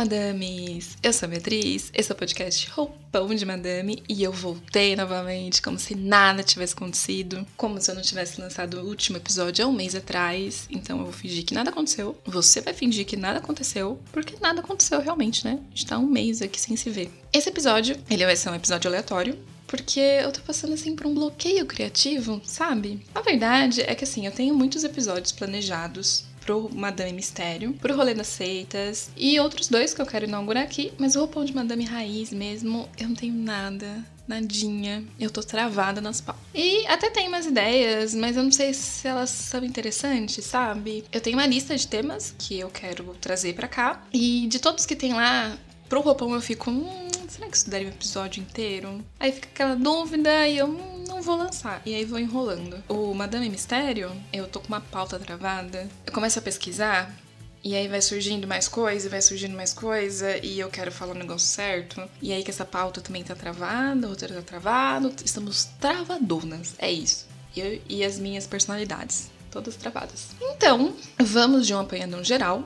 madames! Eu sou a Beatriz, esse é o podcast Roupão de Madame e eu voltei novamente como se nada tivesse acontecido, como se eu não tivesse lançado o último episódio há um mês atrás, então eu vou fingir que nada aconteceu, você vai fingir que nada aconteceu, porque nada aconteceu realmente, né? A gente tá um mês aqui sem se ver. Esse episódio, ele vai ser um episódio aleatório, porque eu tô passando assim por um bloqueio criativo, sabe? A verdade é que assim, eu tenho muitos episódios planejados pro Madame Mistério, pro Rolê das Seitas e outros dois que eu quero inaugurar aqui, mas o roupão de Madame Raiz mesmo, eu não tenho nada, nadinha. Eu tô travada nas pau. E até tem umas ideias, mas eu não sei se elas são interessantes, sabe? Eu tenho uma lista de temas que eu quero trazer para cá e de todos que tem lá, pro roupão eu fico, hum, será que isso um episódio inteiro? Aí fica aquela dúvida e eu hum, não vou lançar. E aí vou enrolando. O Madame Mistério, eu tô com uma pauta travada. Eu começo a pesquisar e aí vai surgindo mais coisa, vai surgindo mais coisa, e eu quero falar o negócio certo. E aí que essa pauta também tá travada, o roteiro tá travado, estamos travadonas. É isso. Eu e as minhas personalidades, todas travadas. Então, vamos de um apanhadão geral,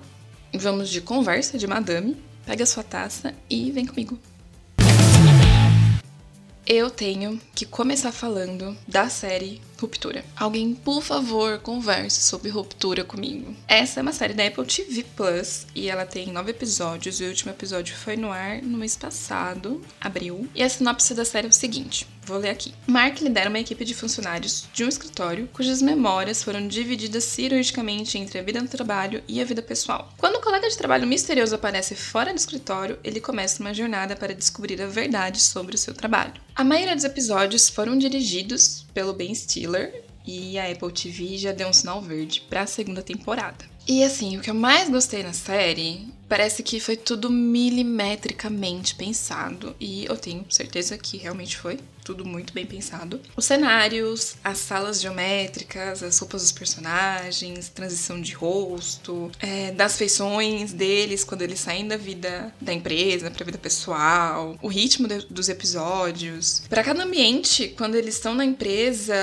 vamos de conversa de madame, pega sua taça e vem comigo. Eu tenho que começar falando da série Ruptura. Alguém, por favor, converse sobre Ruptura comigo. Essa é uma série da Apple TV Plus e ela tem nove episódios. O último episódio foi no ar no mês passado, abril. E a sinopse da série é o seguinte: Vou ler aqui. Mark lidera uma equipe de funcionários de um escritório cujas memórias foram divididas cirurgicamente entre a vida no trabalho e a vida pessoal. Quando um colega de trabalho misterioso aparece fora do escritório, ele começa uma jornada para descobrir a verdade sobre o seu trabalho. A maioria dos episódios foram dirigidos pelo Ben Stiller e a Apple TV já deu um sinal verde para a segunda temporada. E assim, o que eu mais gostei na série parece que foi tudo milimetricamente pensado e eu tenho certeza que realmente foi tudo muito bem pensado. Os cenários, as salas geométricas, as roupas dos personagens, transição de rosto, é, das feições deles quando eles saem da vida da empresa para a vida pessoal, o ritmo de, dos episódios. Para cada ambiente, quando eles estão na empresa,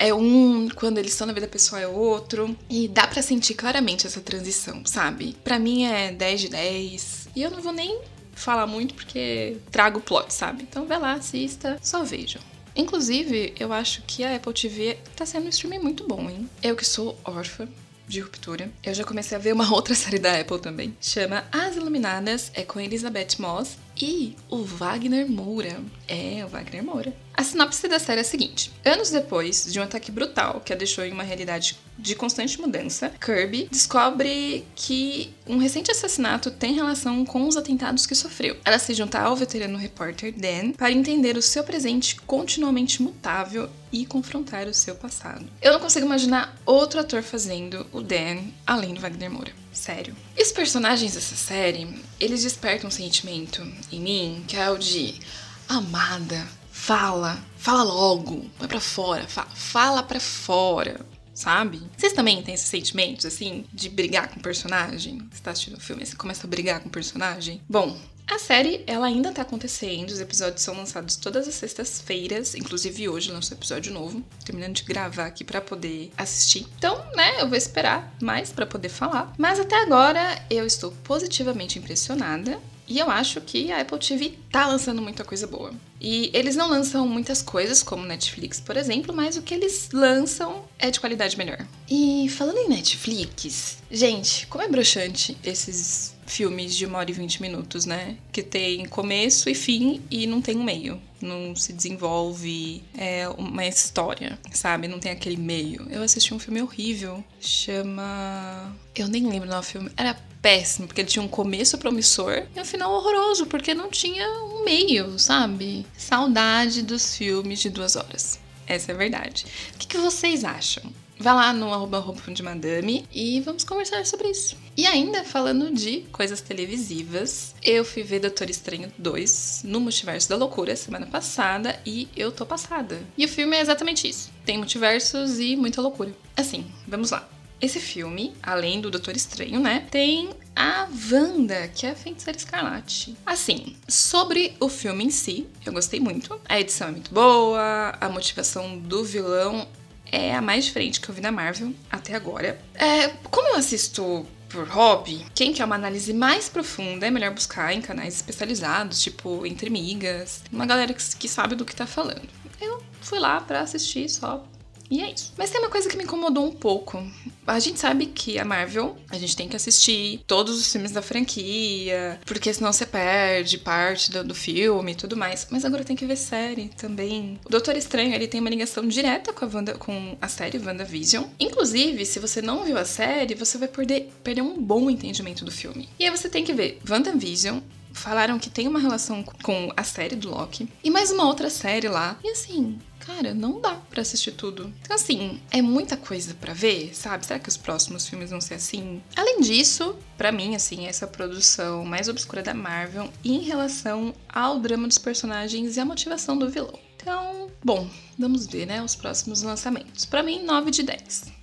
é um, quando eles estão na vida pessoal é outro. E dá para sentir claramente essa transição, sabe? Para mim é 10 de 10. E eu não vou nem falar muito porque trago plot, sabe? Então vai lá, assista, só vejam. Inclusive, eu acho que a Apple TV tá sendo um streaming muito bom, hein? Eu que sou órfã de ruptura, eu já comecei a ver uma outra série da Apple também. Chama As Iluminadas, é com Elizabeth Moss e o Wagner Moura. É, o Wagner Moura. A sinopse da série é a seguinte: anos depois de um ataque brutal que a deixou em uma realidade de constante mudança, Kirby descobre que um recente assassinato tem relação com os atentados que sofreu. Ela se junta ao veterano repórter Dan para entender o seu presente continuamente mutável e confrontar o seu passado. Eu não consigo imaginar outro ator fazendo o Dan além do Wagner Moura. Sério. E os personagens dessa série, eles despertam um sentimento em mim que é o de amada, fala, fala logo, vai para fora, fala, fala para fora sabe? Vocês também têm esses sentimentos, assim, de brigar com o personagem? Você tá assistindo o filme e você começa a brigar com o personagem? Bom, a série, ela ainda tá acontecendo, os episódios são lançados todas as sextas-feiras, inclusive hoje lançou episódio novo, terminando de gravar aqui para poder assistir. Então, né, eu vou esperar mais para poder falar. Mas até agora eu estou positivamente impressionada e eu acho que a Apple TV tá lançando muita coisa boa. E eles não lançam muitas coisas, como Netflix, por exemplo, mas o que eles lançam é de qualidade melhor. E falando em Netflix, gente, como é broxante esses filmes de uma hora e vinte minutos, né? Que tem começo e fim e não tem um meio. Não se desenvolve é, uma história, sabe? Não tem aquele meio. Eu assisti um filme horrível, chama. Eu nem lembro do filme. Era péssimo, porque ele tinha um começo promissor e um final horroroso, porque não tinha um meio, sabe? Saudade dos filmes de duas horas. Essa é a verdade. O que, que vocês acham? Vá lá no arroba roupa de madame e vamos conversar sobre isso. E ainda falando de coisas televisivas, eu fui ver Doutor Estranho 2 no Multiverso da Loucura semana passada e eu tô passada. E o filme é exatamente isso. Tem multiversos e muita loucura. Assim, vamos lá. Esse filme, além do Doutor Estranho, né, tem a Wanda, que é a feiticeira escarlate. Assim, sobre o filme em si, eu gostei muito. A edição é muito boa, a motivação do vilão é a mais diferente que eu vi na Marvel até agora. É, como eu assisto por hobby, quem quer uma análise mais profunda é melhor buscar em canais especializados, tipo Entre Migas, uma galera que, que sabe do que tá falando. Eu fui lá para assistir só e é isso. Mas tem uma coisa que me incomodou um pouco. A gente sabe que a Marvel, a gente tem que assistir todos os filmes da franquia, porque senão você perde parte do, do filme e tudo mais. Mas agora tem que ver série também. O Doutor Estranho, ele tem uma ligação direta com a, Wanda, com a série WandaVision. Inclusive, se você não viu a série, você vai perder, perder um bom entendimento do filme. E aí você tem que ver WandaVision, falaram que tem uma relação com a série do Loki e mais uma outra série lá. E assim, cara, não dá para assistir tudo. Então, assim, é muita coisa para ver, sabe? Será que os próximos filmes vão ser assim? Além disso, para mim, assim, essa produção mais obscura da Marvel em relação ao drama dos personagens e a motivação do vilão. Então, bom, vamos ver, né, os próximos lançamentos. Para mim, 9 de 10.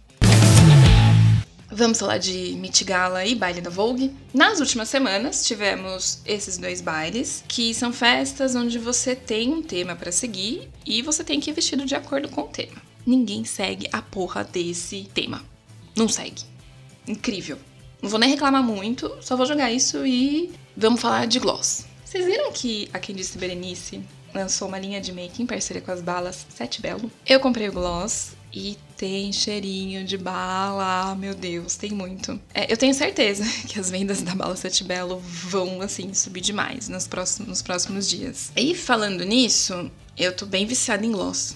Vamos falar de Met Gala e baile da Vogue. Nas últimas semanas tivemos esses dois bailes, que são festas onde você tem um tema para seguir e você tem que ir vestido de acordo com o tema. Ninguém segue a porra desse tema. Não segue. Incrível. Não vou nem reclamar muito, só vou jogar isso e vamos falar de gloss. Vocês viram que a Quem Disse Berenice lançou uma linha de make em parceria com as balas Sete Belo? Eu comprei o gloss e tem cheirinho de bala, meu Deus, tem muito. É, eu tenho certeza que as vendas da bala Sete Belo vão, assim, subir demais nos próximos, nos próximos dias. E falando nisso, eu tô bem viciada em gloss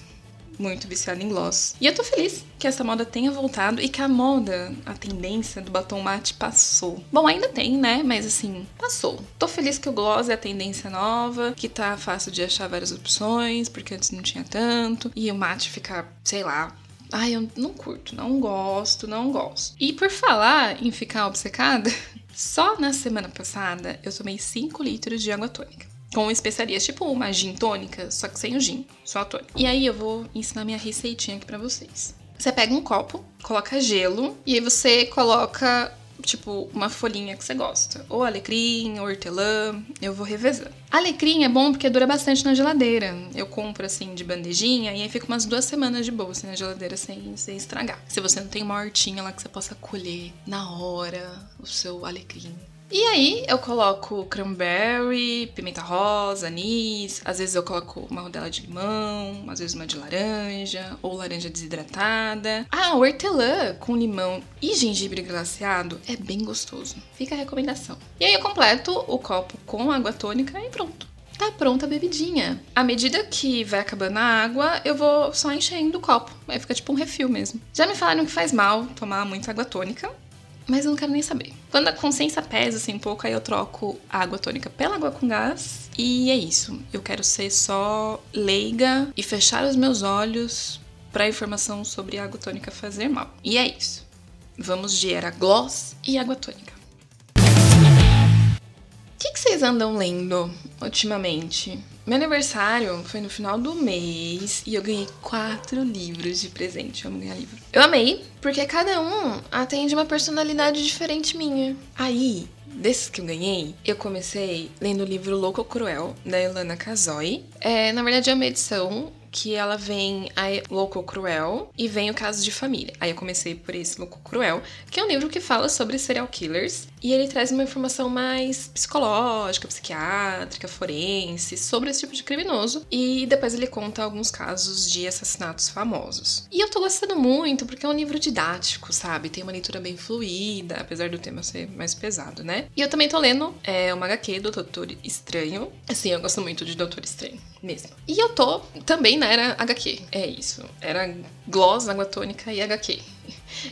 muito viciada em gloss. E eu tô feliz que essa moda tenha voltado e que a moda, a tendência do batom mate passou. Bom, ainda tem, né? Mas assim, passou. Tô feliz que o gloss é a tendência nova, que tá fácil de achar várias opções, porque antes não tinha tanto. E o mate fica, sei lá, Ai, eu não curto, não gosto, não gosto. E por falar em ficar obcecada, só na semana passada eu tomei 5 litros de água tônica com especiarias, tipo uma gin tônica, só que sem o gin, só a tônica. E aí eu vou ensinar minha receitinha aqui pra vocês. Você pega um copo, coloca gelo e aí você coloca tipo, uma folhinha que você gosta. Ou alecrim, ou hortelã, eu vou revezando. Alecrim é bom porque dura bastante na geladeira. Eu compro, assim, de bandejinha e aí fica umas duas semanas de boa, assim, na geladeira sem, sem estragar. Se você não tem uma hortinha lá que você possa colher na hora o seu alecrim. E aí eu coloco cranberry, pimenta rosa, anis, às vezes eu coloco uma rodela de limão, às vezes uma de laranja ou laranja desidratada. Ah, hortelã com limão e gengibre glaciado é bem gostoso. Fica a recomendação. E aí eu completo o copo com água tônica e pronto tá pronta a bebidinha. À medida que vai acabando a água, eu vou só enchendo o copo. Aí fica tipo um refil mesmo. Já me falaram que faz mal tomar muita água tônica mas eu não quero nem saber. Quando a consciência pesa assim um pouco, aí eu troco a água tônica pela água com gás. E é isso. Eu quero ser só leiga e fechar os meus olhos para informação sobre água tônica fazer mal. E é isso. Vamos de era gloss e água tônica. Vocês andam lendo ultimamente? Meu aniversário foi no final do mês e eu ganhei quatro livros de presente. Eu amo ganhar livro. Eu amei, porque cada um atende uma personalidade diferente minha. Aí, desses que eu ganhei, eu comecei lendo o livro Louco ou Cruel, da Elana Casoy. É, na verdade, é uma edição que ela vem a Louco Cruel e vem o Caso de Família. Aí eu comecei por esse Louco Cruel, que é um livro que fala sobre serial killers e ele traz uma informação mais psicológica, psiquiátrica, forense sobre esse tipo de criminoso e depois ele conta alguns casos de assassinatos famosos. E eu tô gostando muito porque é um livro didático, sabe? Tem uma leitura bem fluida, apesar do tema ser mais pesado, né? E eu também tô lendo é, uma HQ do Doutor Estranho. Assim, eu gosto muito de Doutor Estranho mesmo. E eu tô também era HQ. É isso. Era gloss, água tônica e HQ.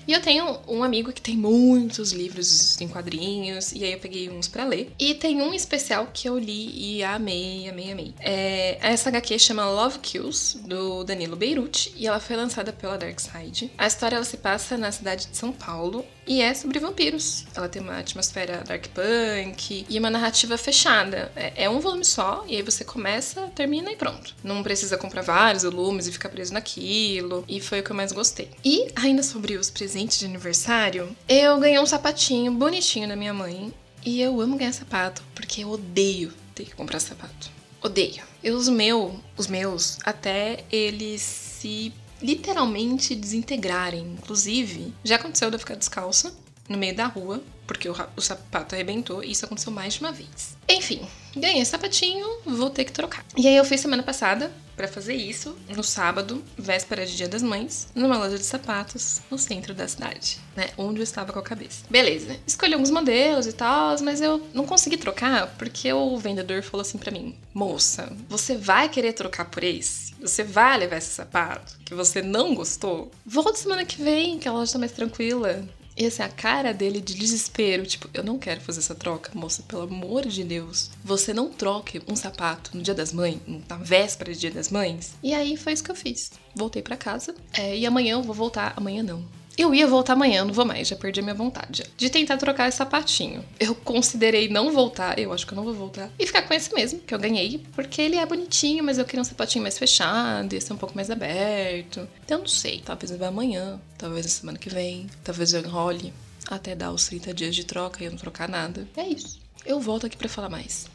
E eu tenho um amigo que tem muitos livros em quadrinhos, e aí eu peguei uns para ler. E tem um especial que eu li e amei, amei, amei. É, essa HQ chama Love Kills, do Danilo Beirute, e ela foi lançada pela Dark Side. A história ela se passa na cidade de São Paulo e é sobre vampiros. Ela tem uma atmosfera dark punk e uma narrativa fechada. É, é um volume só, e aí você começa, termina e pronto. Não precisa comprar vários volumes e ficar preso naquilo. E foi o que eu mais gostei. E ainda sobre os presentes de aniversário, eu ganhei um sapatinho bonitinho da minha mãe. E eu amo ganhar sapato, porque eu odeio ter que comprar sapato. Odeio. E os meus, os meus, até eles se literalmente desintegrarem. Inclusive, já aconteceu de eu ficar descalça no meio da rua porque o, o sapato arrebentou e isso aconteceu mais de uma vez. Enfim, ganhei sapatinho, vou ter que trocar. E aí eu fui semana passada para fazer isso no sábado, véspera de Dia das Mães, numa loja de sapatos no centro da cidade, né? Onde eu estava com a cabeça. Beleza. Escolhi alguns modelos e tal, mas eu não consegui trocar porque o vendedor falou assim para mim: "Moça, você vai querer trocar por esse? Você vai levar esse sapato que você não gostou? Volta semana que vem, que a loja tá mais tranquila." E assim, a cara dele de desespero, tipo, eu não quero fazer essa troca, moça, pelo amor de Deus. Você não troque um sapato no dia das mães, na véspera de dia das mães. E aí foi isso que eu fiz. Voltei para casa. É, e amanhã eu vou voltar. Amanhã não. Eu ia voltar amanhã, não vou mais, já perdi a minha vontade. De tentar trocar esse sapatinho. Eu considerei não voltar, eu acho que eu não vou voltar. E ficar com esse mesmo, que eu ganhei, porque ele é bonitinho, mas eu queria um sapatinho mais fechado, ia ser um pouco mais aberto. Então não sei, talvez eu vá amanhã, talvez na semana que vem, talvez eu enrole até dar os 30 dias de troca e eu não trocar nada. É isso. Eu volto aqui para falar mais.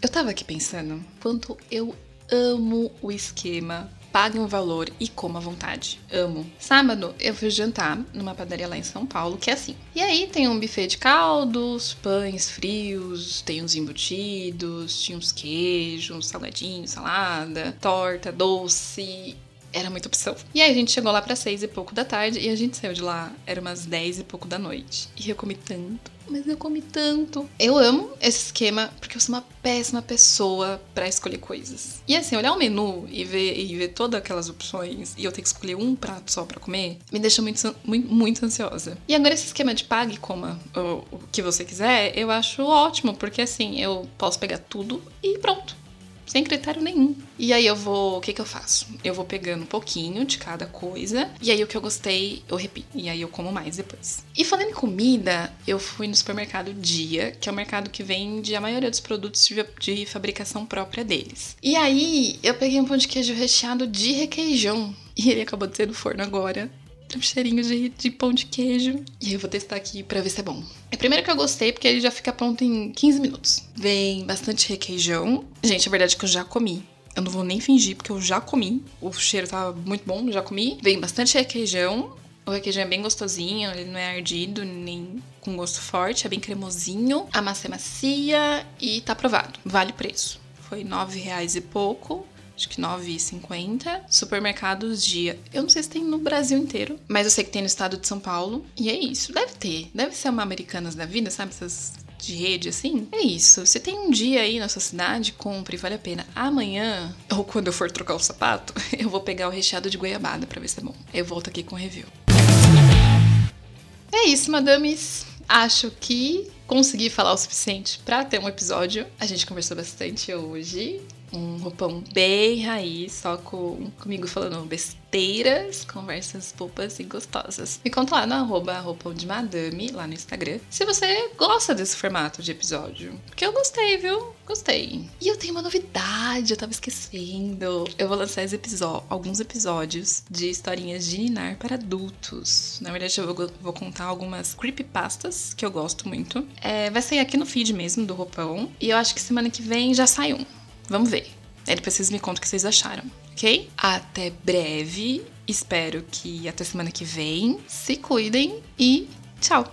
Eu tava aqui pensando quanto eu amo o esquema pague um valor e coma à vontade. Amo. Sábado eu fui jantar numa padaria lá em São Paulo, que é assim. E aí tem um buffet de caldos, pães frios, tem uns embutidos, tinha uns queijos, salgadinho, salada, torta, doce era muita opção. E aí a gente chegou lá para seis e pouco da tarde e a gente saiu de lá, era umas dez e pouco da noite. E eu comi tanto, mas eu comi tanto. Eu amo esse esquema porque eu sou uma péssima pessoa para escolher coisas. E assim, olhar o menu e ver, e ver todas aquelas opções e eu ter que escolher um prato só para comer, me deixa muito, muito, muito, ansiosa. E agora esse esquema de pague e coma o, o que você quiser, eu acho ótimo, porque assim, eu posso pegar tudo e pronto sem critério nenhum. E aí eu vou, o que que eu faço? Eu vou pegando um pouquinho de cada coisa, e aí o que eu gostei, eu repito. E aí eu como mais depois. E falando em comida, eu fui no supermercado Dia, que é o mercado que vende a maioria dos produtos de, de fabricação própria deles. E aí eu peguei um pão de queijo recheado de requeijão. E ele acabou de ser do forno agora um cheirinho de, de pão de queijo. E eu vou testar aqui pra ver se é bom. É primeiro que eu gostei, porque ele já fica pronto em 15 minutos. Vem bastante requeijão. Gente, a verdade é que eu já comi. Eu não vou nem fingir, porque eu já comi. O cheiro tava muito bom, já comi. Vem bastante requeijão. O requeijão é bem gostosinho, ele não é ardido, nem com gosto forte, é bem cremosinho. A massa é macia e tá aprovado. Vale o preço. Foi nove reais e pouco acho que 9,50. Supermercados dia. Eu não sei se tem no Brasil inteiro, mas eu sei que tem no estado de São Paulo. E é isso. Deve ter. Deve ser uma Americanas da vida, sabe? Essas de rede assim. É isso. Você tem um dia aí na sua cidade, compre, vale a pena. Amanhã, ou quando eu for trocar o sapato, eu vou pegar o recheado de goiabada para ver se é bom. Eu volto aqui com review. É isso, madames. Acho que consegui falar o suficiente para ter um episódio. A gente conversou bastante hoje um roupão bem raiz, só com, comigo falando besteiras, conversas bobas e gostosas. Me conta lá no arroba roupão de madame, lá no Instagram, se você gosta desse formato de episódio. Porque eu gostei, viu? Gostei. E eu tenho uma novidade, eu tava esquecendo. Eu vou lançar alguns episódios de historinhas de ninar para adultos. Na verdade, eu vou, vou contar algumas creepypastas que eu gosto muito. É, vai sair aqui no feed mesmo do roupão. E eu acho que semana que vem já sai um. Vamos ver. Aí depois vocês me contam o que vocês acharam, ok? Até breve. Espero que até semana que vem. Se cuidem e tchau!